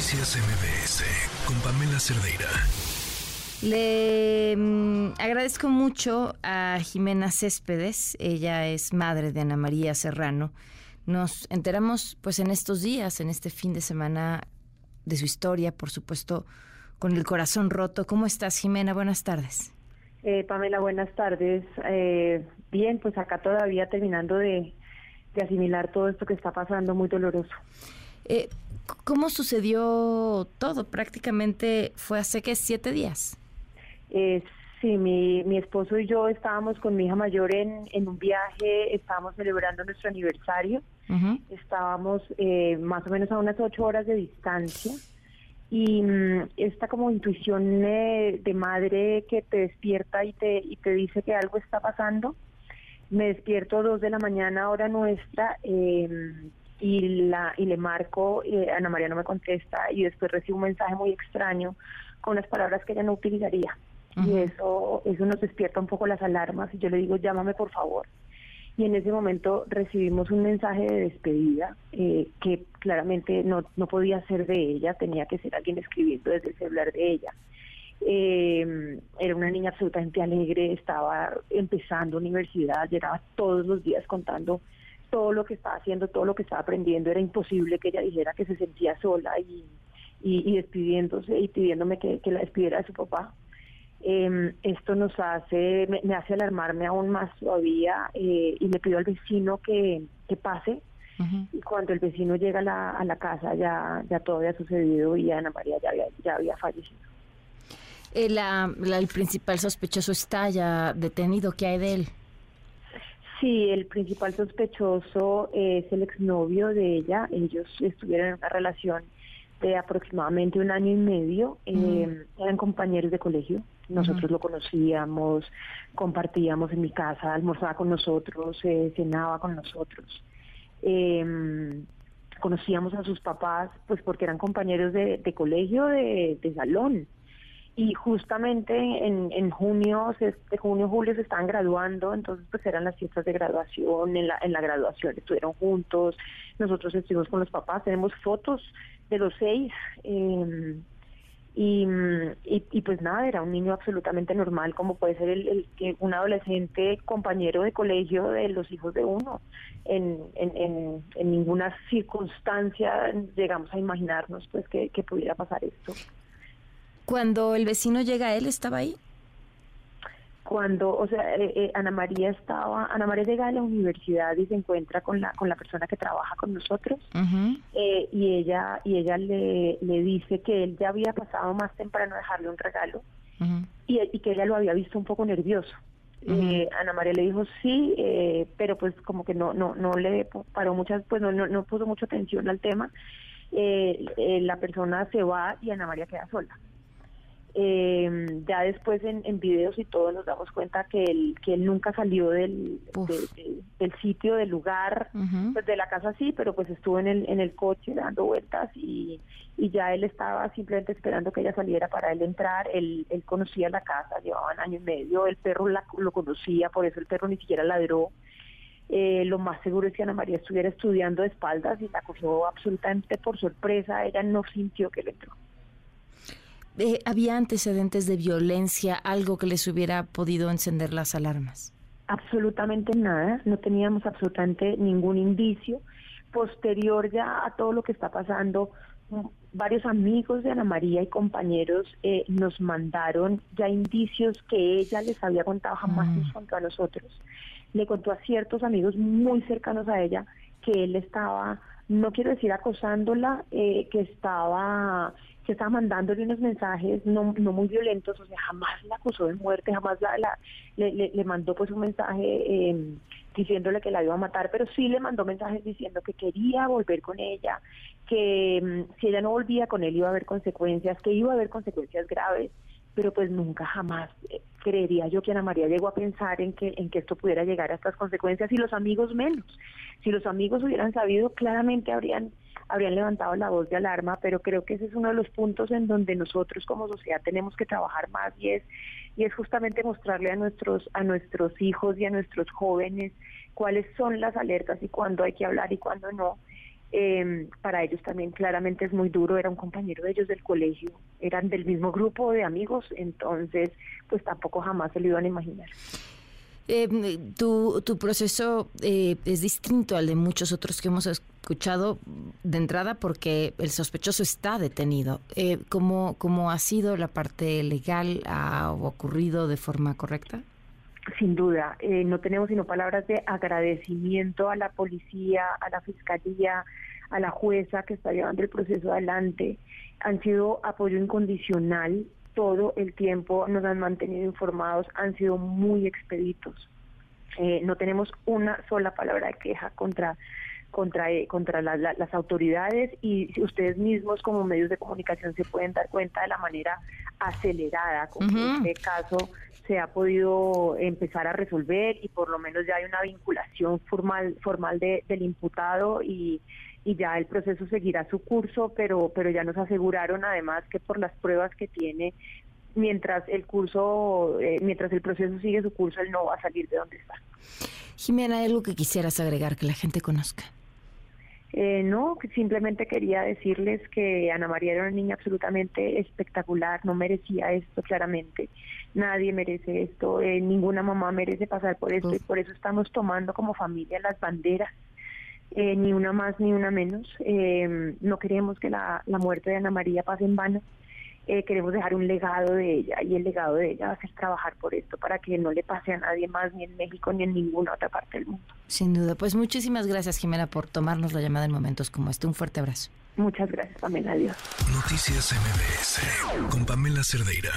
Noticias MBS con Pamela Cerdeira. Le mm, agradezco mucho a Jimena Céspedes, ella es madre de Ana María Serrano. Nos enteramos pues en estos días, en este fin de semana de su historia, por supuesto, con el corazón roto. ¿Cómo estás, Jimena? Buenas tardes. Eh, Pamela, buenas tardes. Eh, bien, pues acá todavía terminando de, asimilar todo esto que está pasando, muy doloroso. Eh, ¿Cómo sucedió todo? Prácticamente fue hace que siete días. Eh, sí, mi, mi esposo y yo estábamos con mi hija mayor en, en un viaje, estábamos celebrando nuestro aniversario, estábamos eh, más o menos a unas ocho horas de distancia y mm, esta como intuición eh, de madre que te despierta y te, y te dice que algo está pasando, me despierto dos de la mañana hora nuestra em, y la y le marco, Ana María no me contesta y después recibo un mensaje muy extraño con las palabras que ella no utilizaría y eso, eso nos despierta un poco las alarmas y yo le digo, llámame por favor. Y en ese momento recibimos un mensaje de despedida eh, que claramente no, no podía ser de ella, tenía que ser alguien escribiendo desde el celular de ella. Eh, era una niña absolutamente alegre, estaba empezando universidad, llegaba todos los días contando todo lo que estaba haciendo, todo lo que estaba aprendiendo. Era imposible que ella dijera que se sentía sola y, y, despidiéndose y pidiéndome que, que la despidiera de su papá. Eh, esto nos hace, me, hace alarmarme aún más todavía eh, y le pido al vecino que, que pase. Y cuando el vecino llega a la, a la casa ya, ya todo había sucedido y Ana María ya había, ya había fallecido. Eh, el principal sospechoso está ya detenido. ¿Qué hay de él? Sí, el principal sospechoso es el exnovio de ella. Ellos estuvieron en una relación de aproximadamente un año y medio. Eh, eran compañeros de colegio. Nosotros lo conocíamos, compartíamos en mi casa, almorzaba con nosotros, eh, cenaba con nosotros. Eh, conocíamos a sus papás, pues porque eran compañeros de, colegio, de, salón. Y justamente en, en junio, de junio, julio se estaban graduando, entonces pues eran las fiestas de graduación, en la, en la graduación estuvieron juntos, nosotros estuvimos con los papás, tenemos fotos de los seis. Eh, y, y, pues nada, era un niño absolutamente normal, como puede ser el, el, un adolescente compañero de colegio de los hijos de uno. En, en, en, ninguna circunstancia llegamos a imaginarnos pues que, que pudiera pasar esto. Cuando el vecino llega, ¿él estaba ahí? cuando, o sea, eh, eh, Ana María estaba, Ana María llega a la universidad y se encuentra con la con la persona que trabaja con nosotros eh, y ella y ella le, le dice que él ya había pasado más temprano a dejarle un regalo y, y, que ella lo había visto un poco nervioso. Ana María le dijo sí, pero pues como que no no no le paró muchas, pues no, no, no puso mucha atención al tema. la persona se va y Ana María queda sola. Eh, ya después en, en, videos y todo nos damos cuenta que él, que él nunca salió del, del sitio, del lugar, pues de la casa sí, pero pues estuvo en el, en el coche dando vueltas y, y ya él estaba simplemente esperando que ella saliera para él entrar. Él, él conocía la casa, llevaban año y medio, el perro lo conocía, por eso el perro ni siquiera ladró. Eh, lo más seguro es que Ana María estuviera estudiando de espaldas y la cogió absolutamente por sorpresa. Ella no sintió que le entró. Eh, ¿Había antecedentes de violencia, algo que les hubiera podido encender las alarmas? Absolutamente nada, no teníamos absolutamente ningún indicio. Posterior ya a todo lo que está pasando, mm, varios amigos de Ana María y compañeros eh, nos mandaron ya indicios que ella les había contado, jamás mm. nos contó a nosotros. Le contó a ciertos amigos muy cercanos a ella que él estaba, no quiero decir acosándola, eh, que estaba estaba mandándole unos mensajes no, no muy violentos, o sea, jamás la acusó de muerte, jamás la, la le, le, mandó pues un mensaje eh, diciéndole que la iba a matar, pero sí le mandó mensajes diciendo que quería volver con ella, que mm, si ella no volvía con él iba a haber consecuencias, que iba a haber consecuencias graves, pero pues nunca jamás eh, creería yo que Ana María llegó a pensar en que en que esto pudiera llegar a estas consecuencias y los amigos menos. Si los amigos hubieran sabido, claramente habrían habrían levantado la voz de alarma, pero creo que ese es uno de los puntos en donde nosotros como sociedad tenemos que trabajar más y es y es justamente mostrarle a nuestros a nuestros hijos y a nuestros jóvenes cuáles son las alertas y cuándo hay que hablar y cuándo no. Eh, para ellos también claramente es muy duro, era un compañero de ellos del colegio, eran del mismo grupo de amigos, entonces pues tampoco jamás se lo iban a imaginar. Eh, tu, tu proceso eh, es distinto al de muchos otros que hemos escuchado de entrada porque el sospechoso está detenido. Eh, ¿cómo, ¿Cómo ha sido la parte legal? ¿Ha ocurrido de forma correcta? Sin duda, eh, no tenemos sino palabras de agradecimiento a la policía, a la fiscalía, a la jueza que está llevando el proceso adelante. Han sido apoyo incondicional todo el tiempo, nos han mantenido informados, han sido muy expeditos. Eh, no tenemos una sola palabra de queja contra contra, eh, contra las autoridades y ustedes mismos como medios de comunicación se pueden dar cuenta de la manera acelerada con que este caso se ha podido empezar a resolver y por lo menos ya hay una vinculación formal formal del imputado y, y ya el proceso seguirá su curso, pero pero ya nos aseguraron además que por las pruebas que tiene mientras el curso eh, mientras el proceso sigue su curso él no va a salir de donde está. Jimena, ¿hay algo que quisieras agregar que la gente conozca? Eh, no, simplemente quería decirles que Ana María era una niña absolutamente espectacular, no merecía esto claramente, nadie merece esto, eh, ninguna mamá merece pasar por esto y por eso estamos tomando como familia las banderas, eh, ni una más ni una menos, no queremos que la, la muerte de Ana María pase en vano, eh, queremos dejar un legado de ella y el legado de ella va a ser trabajar por esto para que no le pase a nadie más ni en México ni en ninguna otra parte del mundo. Sin duda, pues muchísimas gracias Jimena por tomarnos la llamada en momentos como este. Un fuerte abrazo. Muchas gracias, Pamela. Adiós. Noticias MBS con Pamela Cerdeira.